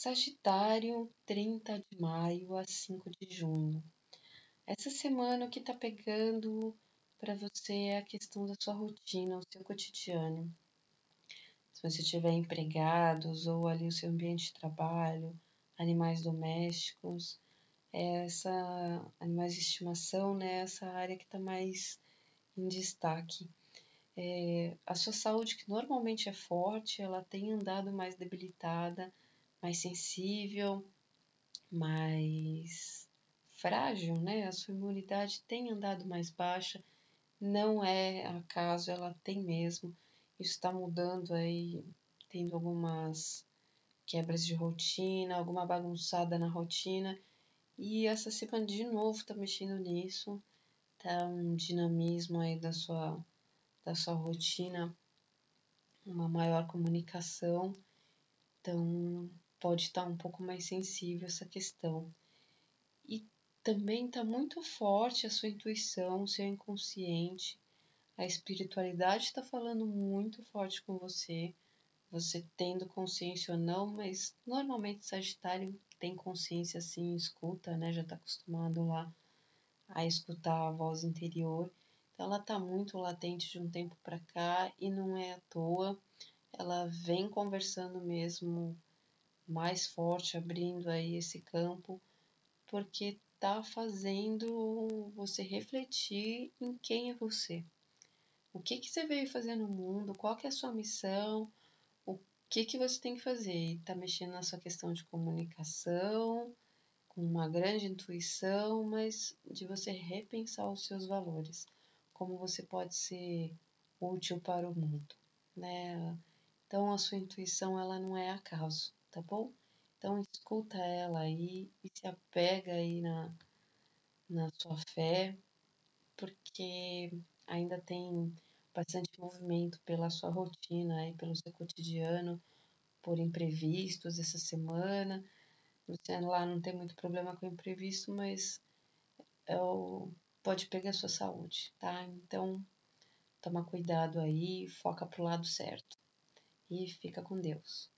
Sagitário, 30 de maio a 5 de junho. Essa semana o que está pegando para você é a questão da sua rotina, o seu cotidiano. Se você tiver empregados ou ali o seu ambiente de trabalho, animais domésticos, essa animais de estimação, né, essa área que está mais em destaque. É, a sua saúde, que normalmente é forte, ela tem andado mais debilitada, mais sensível, mais frágil, né? A sua imunidade tem andado mais baixa, não é acaso, ela tem mesmo. Isso está mudando aí, tendo algumas quebras de rotina, alguma bagunçada na rotina. E essa semana de novo tá mexendo nisso, tá um dinamismo aí da sua, da sua rotina, uma maior comunicação. Então, pode estar um pouco mais sensível essa questão. E também está muito forte a sua intuição, o seu inconsciente. A espiritualidade está falando muito forte com você, você tendo consciência ou não, mas normalmente Sagitário tem consciência assim, escuta, né? Já está acostumado lá a escutar a voz interior. Então ela está muito latente de um tempo para cá e não é à toa. Ela vem conversando mesmo mais forte, abrindo aí esse campo, porque tá fazendo você refletir em quem é você. O que, que você veio fazer no mundo, qual que é a sua missão, o que, que você tem que fazer. Está mexendo na sua questão de comunicação, com uma grande intuição, mas de você repensar os seus valores, como você pode ser útil para o mundo, né? Então a sua intuição ela não é acaso tá bom? Então escuta ela aí e se apega aí na, na sua fé, porque ainda tem bastante movimento pela sua rotina e pelo seu cotidiano, por imprevistos essa semana. Você lá não tem muito problema com imprevisto, mas é o, pode pegar a sua saúde, tá? Então, toma cuidado aí, foca pro lado certo. E fica com Deus.